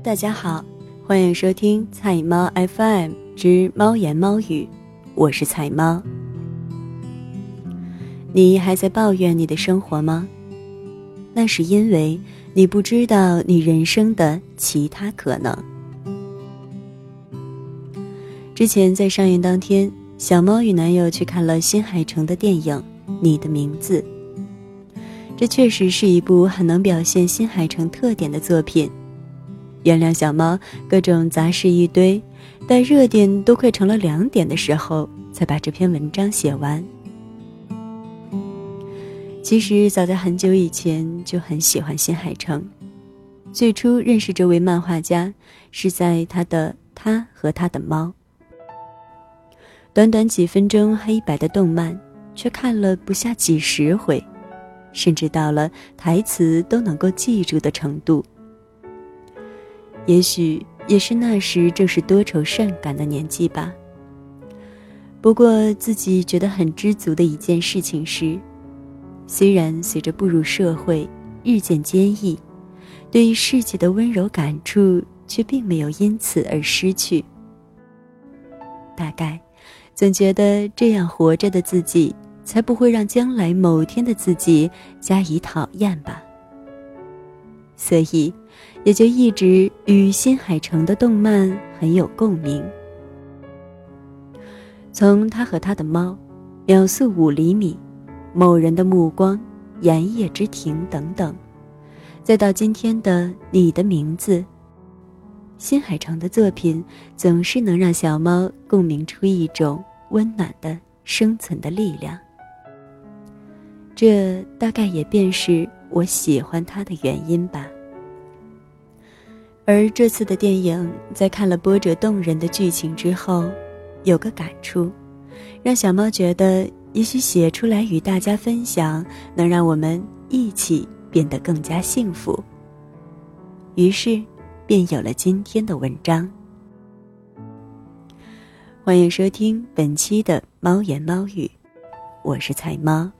大家好，欢迎收听菜猫 FM 之猫言猫语，我是菜猫。你还在抱怨你的生活吗？那是因为你不知道你人生的其他可能。之前在上映当天，小猫与男友去看了新海诚的电影《你的名字》，这确实是一部很能表现新海诚特点的作品。原谅小猫，各种杂事一堆，待热点都快成了两点的时候，才把这篇文章写完。其实早在很久以前就很喜欢新海诚，最初认识这位漫画家是在他的《他和他的猫》。短短几分钟黑白的动漫，却看了不下几十回，甚至到了台词都能够记住的程度。也许也是那时正是多愁善感的年纪吧。不过自己觉得很知足的一件事情是，虽然随着步入社会日渐坚毅，对世界的温柔感触却并没有因此而失去。大概，总觉得这样活着的自己，才不会让将来某天的自己加以讨厌吧。所以。也就一直与新海诚的动漫很有共鸣。从他和他的猫、秒速五厘米、某人的目光、盐业之庭等等，再到今天的你的名字，新海诚的作品总是能让小猫共鸣出一种温暖的生存的力量。这大概也便是我喜欢他的原因吧。而这次的电影，在看了波折动人的剧情之后，有个感触，让小猫觉得也许写出来与大家分享，能让我们一起变得更加幸福。于是，便有了今天的文章。欢迎收听本期的猫言猫语，我是菜猫。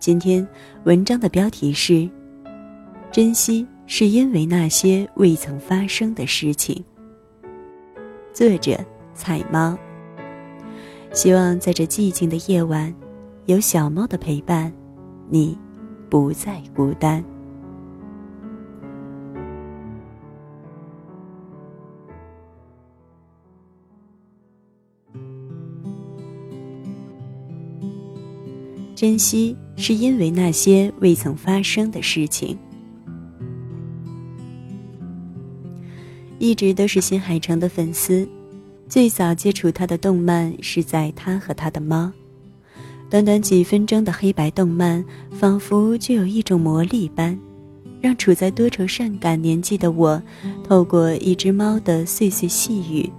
今天文章的标题是：珍惜。是因为那些未曾发生的事情。作者：彩猫。希望在这寂静的夜晚，有小猫的陪伴，你不再孤单。珍惜，是因为那些未曾发生的事情。一直都是新海诚的粉丝，最早接触他的动漫是在他和他的猫。短短几分钟的黑白动漫，仿佛就有一种魔力般，让处在多愁善感年纪的我，透过一只猫的碎碎细语，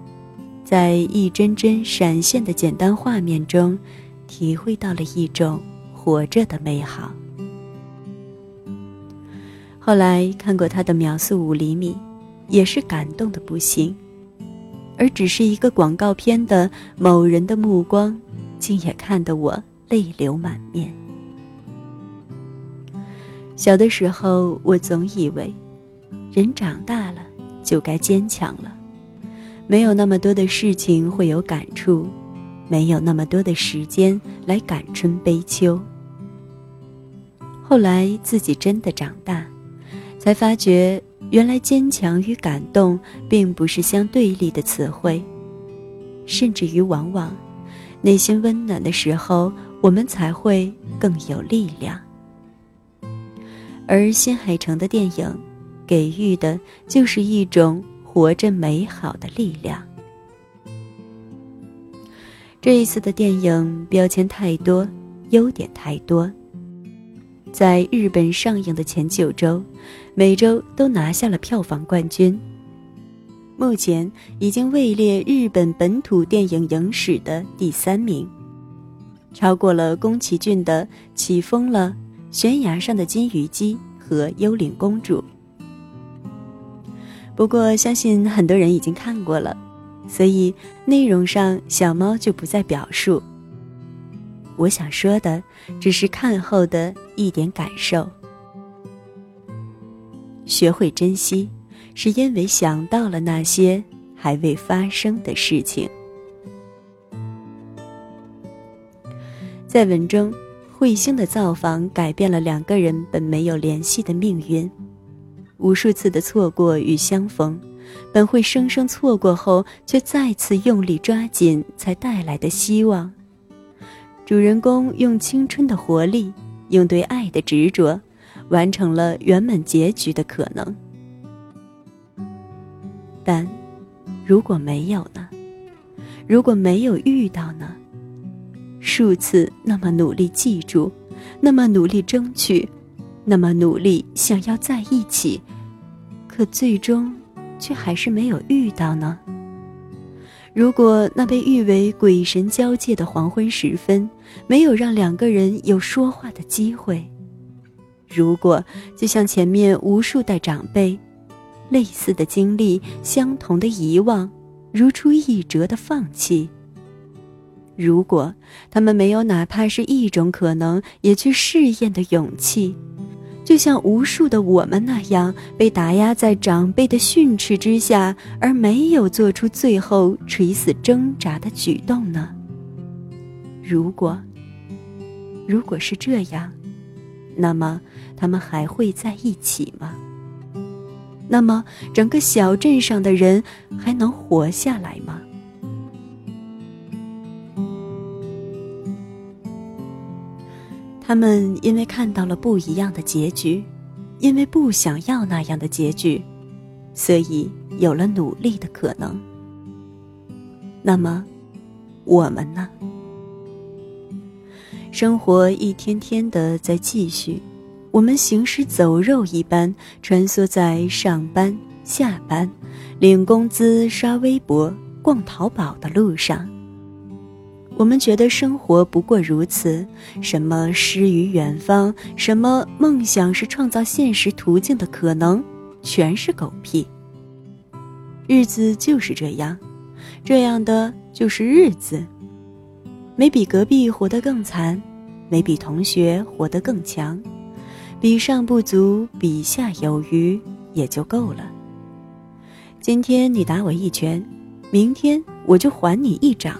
在一帧帧闪现的简单画面中，体会到了一种活着的美好。后来看过他的秒速五厘米。也是感动的不行，而只是一个广告片的某人的目光，竟也看得我泪流满面。小的时候，我总以为，人长大了就该坚强了，没有那么多的事情会有感触，没有那么多的时间来感春悲秋。后来自己真的长大，才发觉。原来坚强与感动并不是相对立的词汇，甚至于往往，内心温暖的时候，我们才会更有力量。而新海诚的电影，给予的就是一种活着美好的力量。这一次的电影标签太多，优点太多。在日本上映的前九周，每周都拿下了票房冠军。目前已经位列日本本土电影影史的第三名，超过了宫崎骏的《起风了》《悬崖上的金鱼姬》和《幽灵公主》。不过，相信很多人已经看过了，所以内容上小猫就不再表述。我想说的，只是看后的一点感受。学会珍惜，是因为想到了那些还未发生的事情。在文中，彗星的造访改变了两个人本没有联系的命运，无数次的错过与相逢，本会生生错过后，却再次用力抓紧才带来的希望。主人公用青春的活力，用对爱的执着，完成了圆满结局的可能。但，如果没有呢？如果没有遇到呢？数次那么努力记住，那么努力争取，那么努力想要在一起，可最终，却还是没有遇到呢？如果那被誉为鬼神交界的黄昏时分，没有让两个人有说话的机会；如果就像前面无数代长辈，类似的经历、相同的遗忘、如出一辙的放弃；如果他们没有哪怕是一种可能也去试验的勇气。就像无数的我们那样被打压在长辈的训斥之下，而没有做出最后垂死挣扎的举动呢？如果，如果是这样，那么他们还会在一起吗？那么整个小镇上的人还能活下来吗？他们因为看到了不一样的结局，因为不想要那样的结局，所以有了努力的可能。那么，我们呢？生活一天天的在继续，我们行尸走肉一般穿梭在上班、下班、领工资、刷微博、逛淘宝的路上。我们觉得生活不过如此，什么诗与远方，什么梦想是创造现实途径的可能，全是狗屁。日子就是这样，这样的就是日子。没比隔壁活得更惨，没比同学活得更强，比上不足，比下有余也就够了。今天你打我一拳，明天我就还你一掌。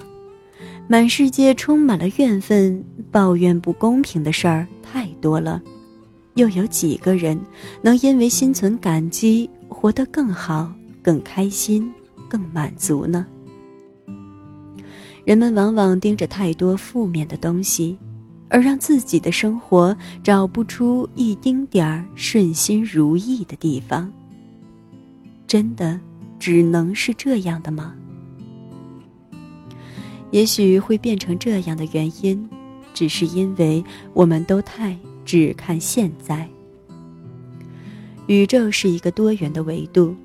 满世界充满了怨愤，抱怨不公平的事儿太多了，又有几个人能因为心存感激，活得更好、更开心、更满足呢？人们往往盯着太多负面的东西，而让自己的生活找不出一丁点儿顺心如意的地方。真的只能是这样的吗？也许会变成这样的原因，只是因为我们都太只看现在。宇宙是一个多元的维度，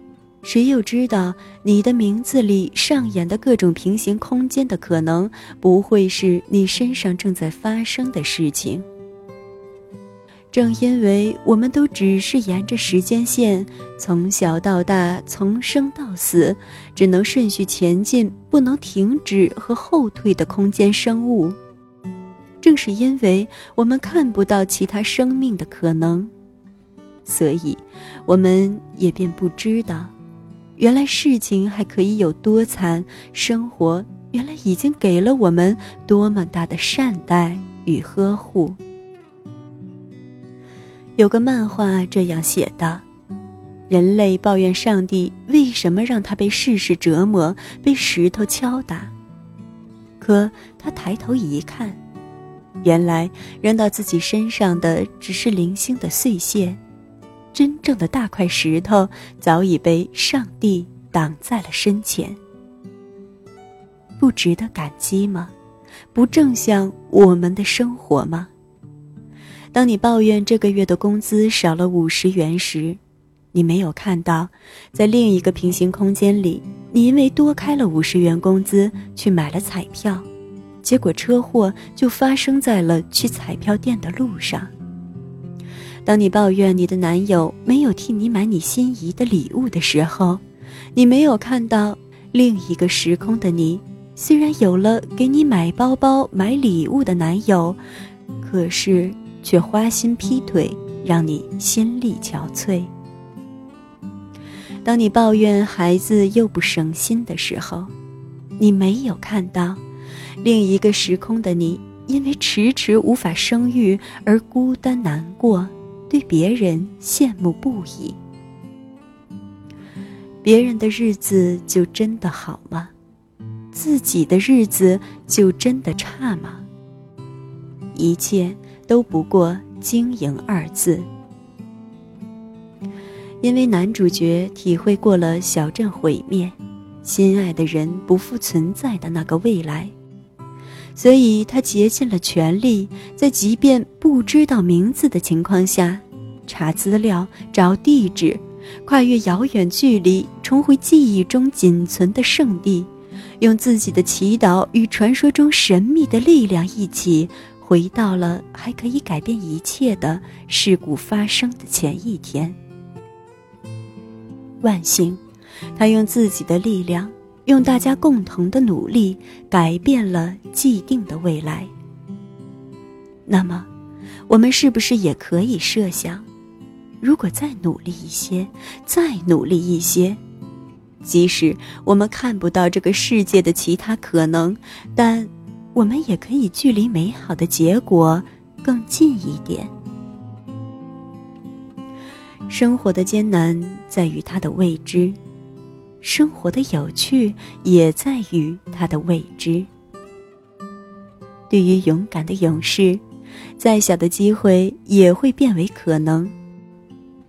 谁又知道你的名字里上演的各种平行空间的可能，不会是你身上正在发生的事情？正因为我们都只是沿着时间线从小到大、从生到死，只能顺序前进、不能停止和后退的空间生物，正是因为我们看不到其他生命的可能，所以我们也便不知道，原来事情还可以有多惨，生活原来已经给了我们多么大的善待与呵护。有个漫画这样写道：人类抱怨上帝为什么让他被世事折磨，被石头敲打。可他抬头一看，原来扔到自己身上的只是零星的碎屑，真正的大块石头早已被上帝挡在了身前。不值得感激吗？不正像我们的生活吗？当你抱怨这个月的工资少了五十元时，你没有看到，在另一个平行空间里，你因为多开了五十元工资去买了彩票，结果车祸就发生在了去彩票店的路上。当你抱怨你的男友没有替你买你心仪的礼物的时候，你没有看到另一个时空的你，虽然有了给你买包包、买礼物的男友，可是。却花心劈腿，让你心力憔悴。当你抱怨孩子又不省心的时候，你没有看到另一个时空的你，因为迟迟无法生育而孤单难过，对别人羡慕不已。别人的日子就真的好吗？自己的日子就真的差吗？一切都不过经营二字。因为男主角体会过了小镇毁灭。心爱的人不复存在的那个未来，所以他竭尽了全力，在即便不知道名字的情况下，查资料、找地址，跨越遥远距离，重回记忆中仅存的圣地，用自己的祈祷与传说中神秘的力量一起，回到了还可以改变一切的事故发生的前一天。万幸。他用自己的力量，用大家共同的努力，改变了既定的未来。那么，我们是不是也可以设想，如果再努力一些，再努力一些，即使我们看不到这个世界的其他可能，但我们也可以距离美好的结果更近一点。生活的艰难在于它的未知。生活的有趣也在于它的未知。对于勇敢的勇士，再小的机会也会变为可能；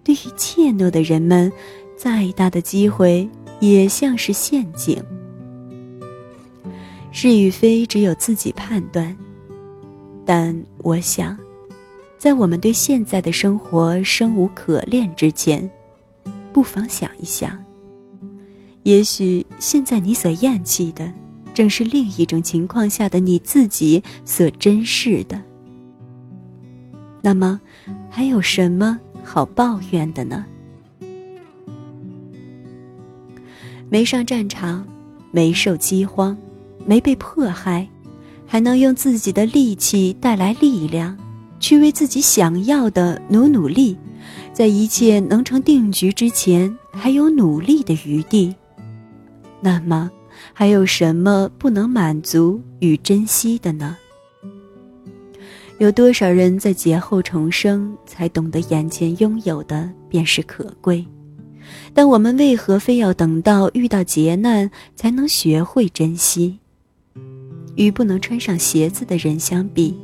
对于怯懦的人们，再大的机会也像是陷阱。是与非，只有自己判断。但我想，在我们对现在的生活生无可恋之前，不妨想一想。也许现在你所厌弃的，正是另一种情况下的你自己所珍视的。那么，还有什么好抱怨的呢？没上战场，没受饥荒，没被迫害，还能用自己的力气带来力量，去为自己想要的努努力，在一切能成定局之前，还有努力的余地。那么，还有什么不能满足与珍惜的呢？有多少人在劫后重生，才懂得眼前拥有的便是可贵？但我们为何非要等到遇到劫难才能学会珍惜？与不能穿上鞋子的人相比，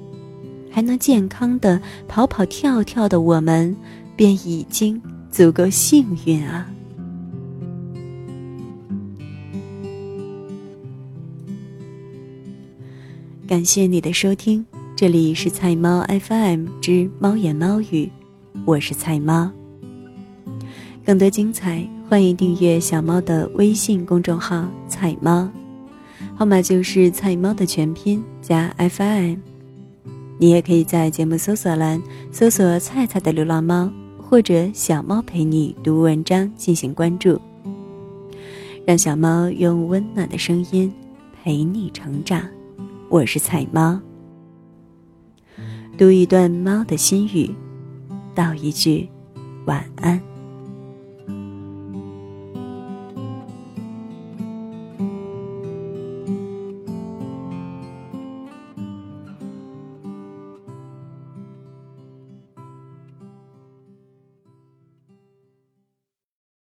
还能健康的跑跑跳跳的我们，便已经足够幸运啊！感谢你的收听，这里是菜猫 FM 之猫言猫语，我是菜猫。更多精彩，欢迎订阅小猫的微信公众号“菜猫”，号码就是菜猫的全拼加 FM。你也可以在节目搜索栏搜索“菜菜的流浪猫”或者“小猫陪你读文章”进行关注，让小猫用温暖的声音陪你成长。我是菜猫，读一段猫的心语，道一句晚安。